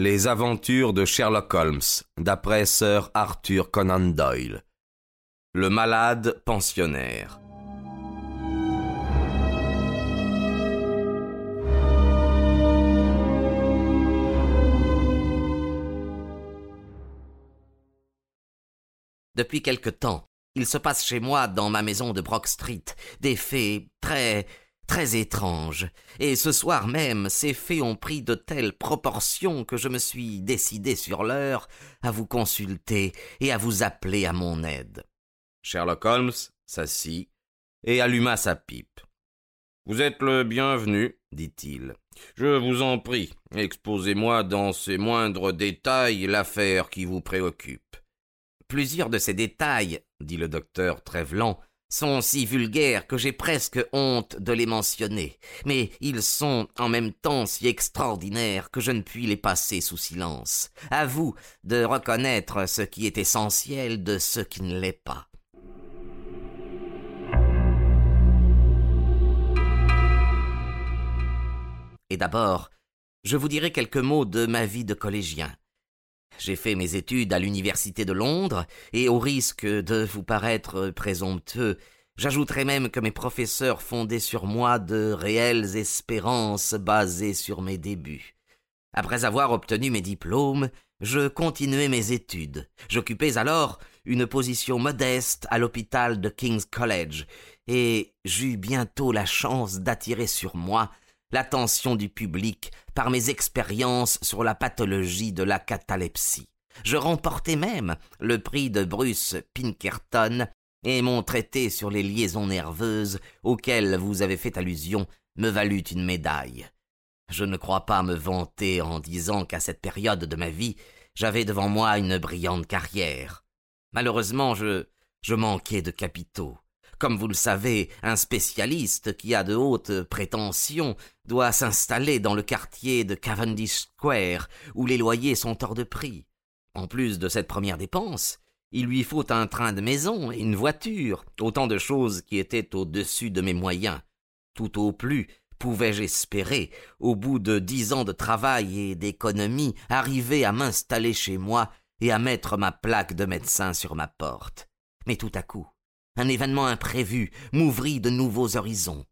Les aventures de Sherlock Holmes, d'après Sir Arthur Conan Doyle. Le malade pensionnaire. Depuis quelque temps, il se passe chez moi, dans ma maison de Brock Street, des faits très très étrange, et ce soir même ces faits ont pris de telles proportions que je me suis décidé sur l'heure à vous consulter et à vous appeler à mon aide. Sherlock Holmes s'assit et alluma sa pipe. Vous êtes le bienvenu, dit-il. Je vous en prie, exposez-moi dans ses moindres détails l'affaire qui vous préoccupe. Plusieurs de ces détails, dit le docteur Trevelan, sont si vulgaires que j'ai presque honte de les mentionner, mais ils sont en même temps si extraordinaires que je ne puis les passer sous silence. À vous de reconnaître ce qui est essentiel de ce qui ne l'est pas. Et d'abord, je vous dirai quelques mots de ma vie de collégien. J'ai fait mes études à l'université de Londres, et au risque de vous paraître présomptueux, j'ajouterai même que mes professeurs fondaient sur moi de réelles espérances basées sur mes débuts. Après avoir obtenu mes diplômes, je continuai mes études. J'occupais alors une position modeste à l'hôpital de King's College, et j'eus bientôt la chance d'attirer sur moi l'attention du public par mes expériences sur la pathologie de la catalepsie. Je remportai même le prix de Bruce Pinkerton et mon traité sur les liaisons nerveuses auquel vous avez fait allusion me valut une médaille. Je ne crois pas me vanter en disant qu'à cette période de ma vie, j'avais devant moi une brillante carrière. Malheureusement, je, je manquais de capitaux. Comme vous le savez, un spécialiste qui a de hautes prétentions doit s'installer dans le quartier de Cavendish Square, où les loyers sont hors de prix. En plus de cette première dépense, il lui faut un train de maison et une voiture, autant de choses qui étaient au-dessus de mes moyens. Tout au plus pouvais-je espérer, au bout de dix ans de travail et d'économie, arriver à m'installer chez moi et à mettre ma plaque de médecin sur ma porte. Mais tout à coup, un événement imprévu m'ouvrit de nouveaux horizons.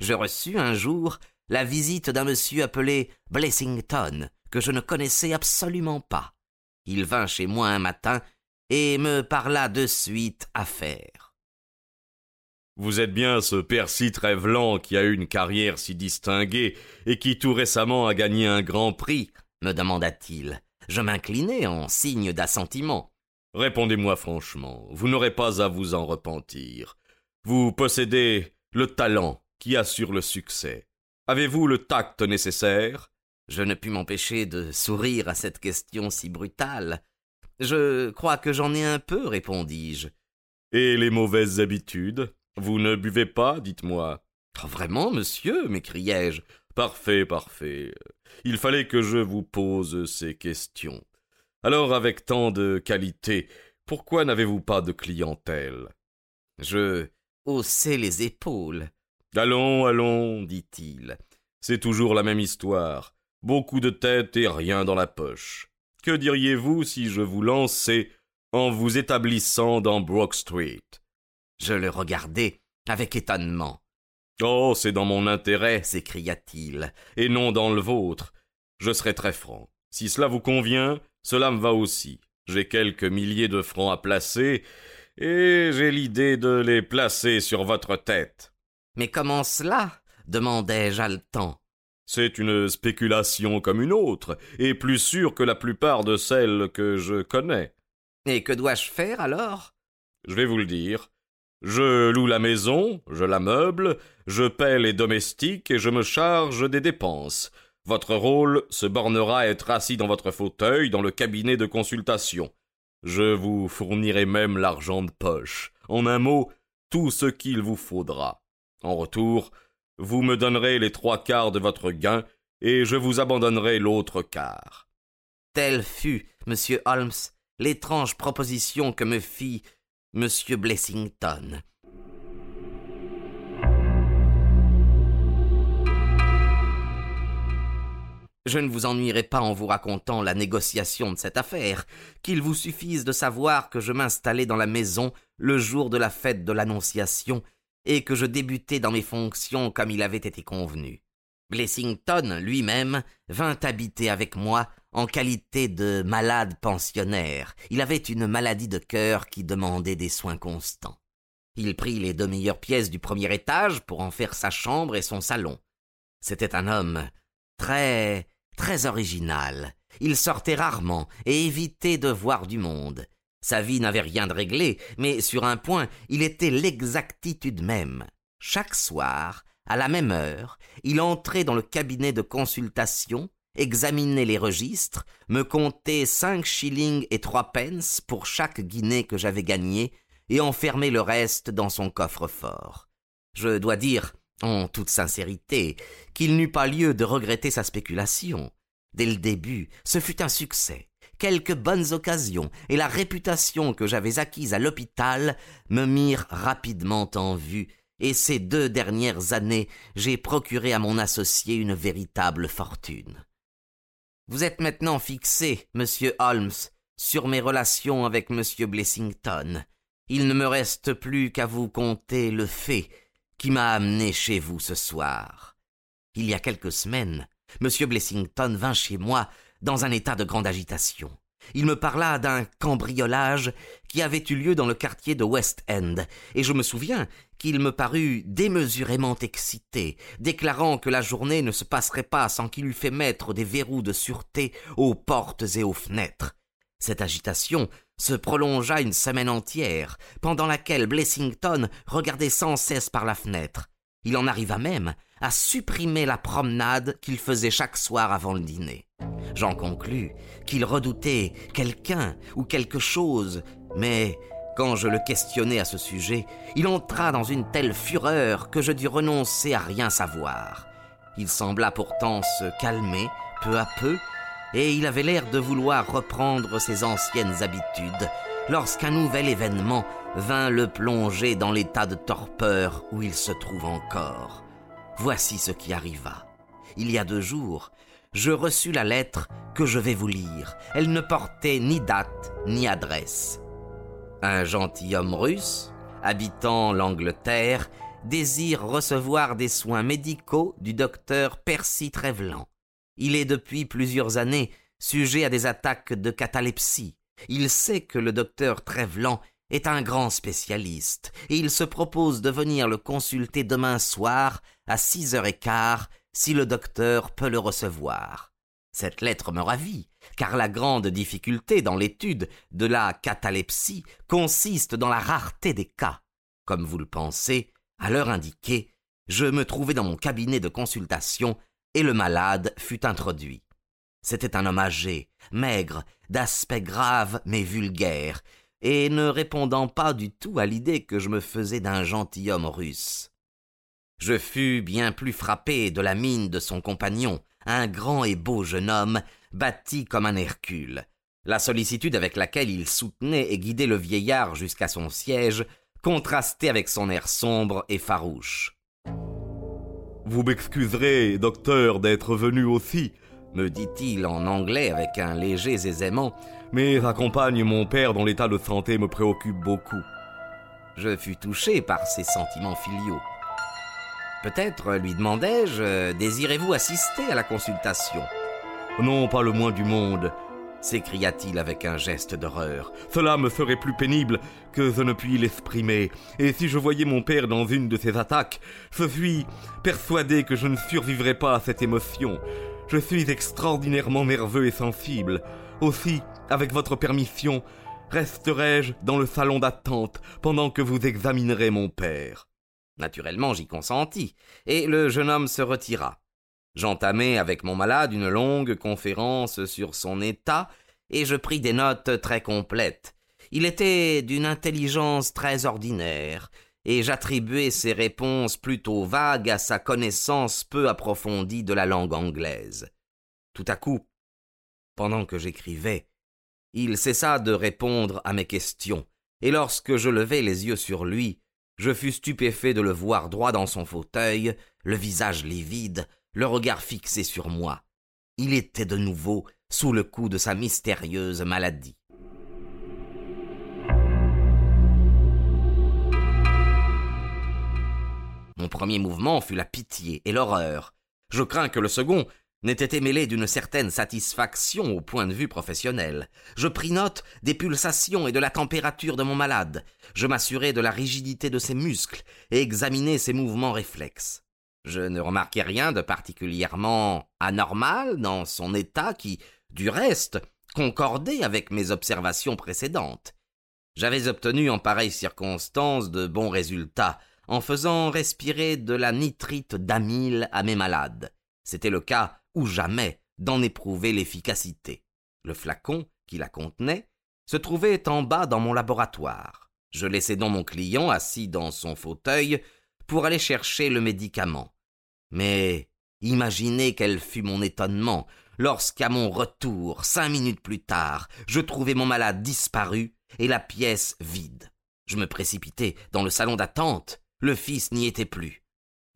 Je reçus un jour la visite d'un monsieur appelé Blessington, que je ne connaissais absolument pas. Il vint chez moi un matin et me parla de suite affaires. Vous êtes bien ce Percy Trevelan qui a eu une carrière si distinguée et qui tout récemment a gagné un grand prix me demanda-t-il. Je m'inclinai en signe d'assentiment. Répondez-moi franchement, vous n'aurez pas à vous en repentir. Vous possédez le talent qui assure le succès. Avez-vous le tact nécessaire? Je ne pus m'empêcher de sourire à cette question si brutale. Je crois que j'en ai un peu, répondis-je. Et les mauvaises habitudes? Vous ne buvez pas, dites-moi. Oh, vraiment, monsieur m'écriai-je. Parfait, parfait. Il fallait que je vous pose ces questions. Alors, avec tant de qualité, pourquoi n'avez-vous pas de clientèle? Je haussai les épaules. Allons, allons, dit-il. C'est toujours la même histoire. Beaucoup de tête et rien dans la poche. Que diriez-vous si je vous lançais en vous établissant dans Brook Street? Je le regardai avec étonnement. Oh, c'est dans mon intérêt, s'écria-t-il, et non dans le vôtre. Je serai très franc. Si cela vous convient, cela me va aussi. J'ai quelques milliers de francs à placer, et j'ai l'idée de les placer sur votre tête. Mais comment cela? demandai-je haletant. C'est une spéculation comme une autre, et plus sûre que la plupart de celles que je connais. Et que dois-je faire alors? Je vais vous le dire. Je loue la maison, je la meuble, je paie les domestiques et je me charge des dépenses. Votre rôle se bornera à être assis dans votre fauteuil dans le cabinet de consultation. Je vous fournirai même l'argent de poche. En un mot, tout ce qu'il vous faudra. En retour, vous me donnerez les trois quarts de votre gain et je vous abandonnerai l'autre quart. Tel fut, monsieur Holmes, l'étrange proposition que me fit M. Blessington. Je ne vous ennuierai pas en vous racontant la négociation de cette affaire, qu'il vous suffise de savoir que je m'installai dans la maison le jour de la fête de l'Annonciation et que je débutai dans mes fonctions comme il avait été convenu. Blessington lui-même vint habiter avec moi en qualité de malade pensionnaire. Il avait une maladie de cœur qui demandait des soins constants. Il prit les deux meilleures pièces du premier étage pour en faire sa chambre et son salon. C'était un homme très très original. Il sortait rarement et évitait de voir du monde. Sa vie n'avait rien de réglé, mais sur un point, il était l'exactitude même. Chaque soir, à la même heure, il entrait dans le cabinet de consultation, examinait les registres, me comptait cinq shillings et trois pence pour chaque guinée que j'avais gagnée, et enfermait le reste dans son coffre-fort. Je dois dire, en toute sincérité, qu'il n'eut pas lieu de regretter sa spéculation. Dès le début, ce fut un succès. Quelques bonnes occasions et la réputation que j'avais acquise à l'hôpital me mirent rapidement en vue, et ces deux dernières années j'ai procuré à mon associé une véritable fortune. Vous êtes maintenant fixé, monsieur Holmes, sur mes relations avec monsieur Blessington. Il ne me reste plus qu'à vous conter le fait qui m'a amené chez vous ce soir. Il y a quelques semaines, M. Blessington vint chez moi dans un état de grande agitation. Il me parla d'un cambriolage qui avait eu lieu dans le quartier de West End, et je me souviens qu'il me parut démesurément excité, déclarant que la journée ne se passerait pas sans qu'il eût fait mettre des verrous de sûreté aux portes et aux fenêtres. Cette agitation se prolongea une semaine entière, pendant laquelle Blessington regardait sans cesse par la fenêtre. Il en arriva même à supprimer la promenade qu'il faisait chaque soir avant le dîner. J'en conclus qu'il redoutait quelqu'un ou quelque chose, mais quand je le questionnai à ce sujet, il entra dans une telle fureur que je dus renoncer à rien savoir. Il sembla pourtant se calmer peu à peu, et il avait l'air de vouloir reprendre ses anciennes habitudes, lorsqu'un nouvel événement vint le plonger dans l'état de torpeur où il se trouve encore. Voici ce qui arriva. Il y a deux jours, je reçus la lettre que je vais vous lire. Elle ne portait ni date ni adresse. Un gentilhomme russe, habitant l'Angleterre, désire recevoir des soins médicaux du docteur Percy Trevelan. Il est depuis plusieurs années sujet à des attaques de catalepsie. Il sait que le docteur Trevelan est un grand spécialiste, et il se propose de venir le consulter demain soir à six heures et quart si le docteur peut le recevoir. Cette lettre me ravit, car la grande difficulté dans l'étude de la catalepsie consiste dans la rareté des cas. Comme vous le pensez, à l'heure indiquée, je me trouvais dans mon cabinet de consultation et le malade fut introduit. C'était un homme âgé, maigre, d'aspect grave mais vulgaire, et ne répondant pas du tout à l'idée que je me faisais d'un gentilhomme russe. Je fus bien plus frappé de la mine de son compagnon, un grand et beau jeune homme, bâti comme un Hercule. La sollicitude avec laquelle il soutenait et guidait le vieillard jusqu'à son siège contrastait avec son air sombre et farouche. Vous m'excuserez, docteur, d'être venu aussi, me dit-il en anglais avec un léger aisément, mais accompagne mon père dont l'état de santé me préoccupe beaucoup. Je fus touché par ses sentiments filiaux. Peut-être, lui demandai-je, désirez-vous assister à la consultation? Non, pas le moins du monde, s'écria-t-il avec un geste d'horreur. Cela me ferait plus pénible que je ne puis l'exprimer, et si je voyais mon père dans une de ces attaques, je suis persuadé que je ne survivrais pas à cette émotion. Je suis extraordinairement nerveux et sensible. Aussi, avec votre permission, resterai-je dans le salon d'attente pendant que vous examinerez mon père. Naturellement, j'y consentis, et le jeune homme se retira. J'entamai avec mon malade une longue conférence sur son état, et je pris des notes très complètes. Il était d'une intelligence très ordinaire, et j'attribuai ses réponses plutôt vagues à sa connaissance peu approfondie de la langue anglaise. Tout à coup, pendant que j'écrivais, Il cessa de répondre à mes questions, et lorsque je levai les yeux sur lui, je fus stupéfait de le voir droit dans son fauteuil, le visage livide, le regard fixé sur moi. Il était de nouveau sous le coup de sa mystérieuse maladie. Mon premier mouvement fut la pitié et l'horreur. Je crains que le second n'ait été mêlé d'une certaine satisfaction au point de vue professionnel. Je pris note des pulsations et de la température de mon malade. Je m'assurai de la rigidité de ses muscles et examinai ses mouvements réflexes. Je ne remarquai rien de particulièrement anormal dans son état qui, du reste, concordait avec mes observations précédentes. J'avais obtenu en pareille circonstance de bons résultats, en faisant respirer de la nitrite d'amyle à mes malades. C'était le cas ou jamais d'en éprouver l'efficacité. Le flacon qui la contenait se trouvait en bas dans mon laboratoire. Je laissai donc mon client assis dans son fauteuil pour aller chercher le médicament. Mais imaginez quel fut mon étonnement lorsqu'à mon retour, cinq minutes plus tard, je trouvai mon malade disparu et la pièce vide. Je me précipitai dans le salon d'attente le fils n'y était plus.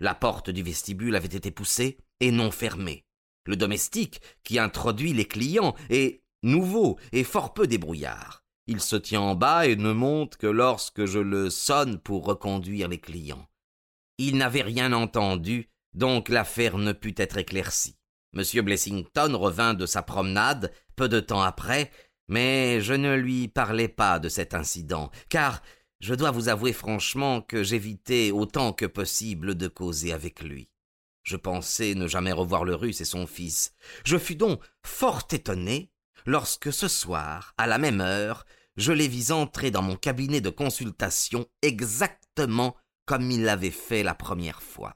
La porte du vestibule avait été poussée et non fermée. Le domestique qui introduit les clients est nouveau et fort peu débrouillard. Il se tient en bas et ne monte que lorsque je le sonne pour reconduire les clients. Il n'avait rien entendu, donc l'affaire ne put être éclaircie. M. Blessington revint de sa promenade peu de temps après, mais je ne lui parlai pas de cet incident, car je dois vous avouer franchement que j'évitais autant que possible de causer avec lui. Je pensais ne jamais revoir le russe et son fils. Je fus donc fort étonné lorsque ce soir, à la même heure, je les vis entrer dans mon cabinet de consultation exactement comme il l'avait fait la première fois.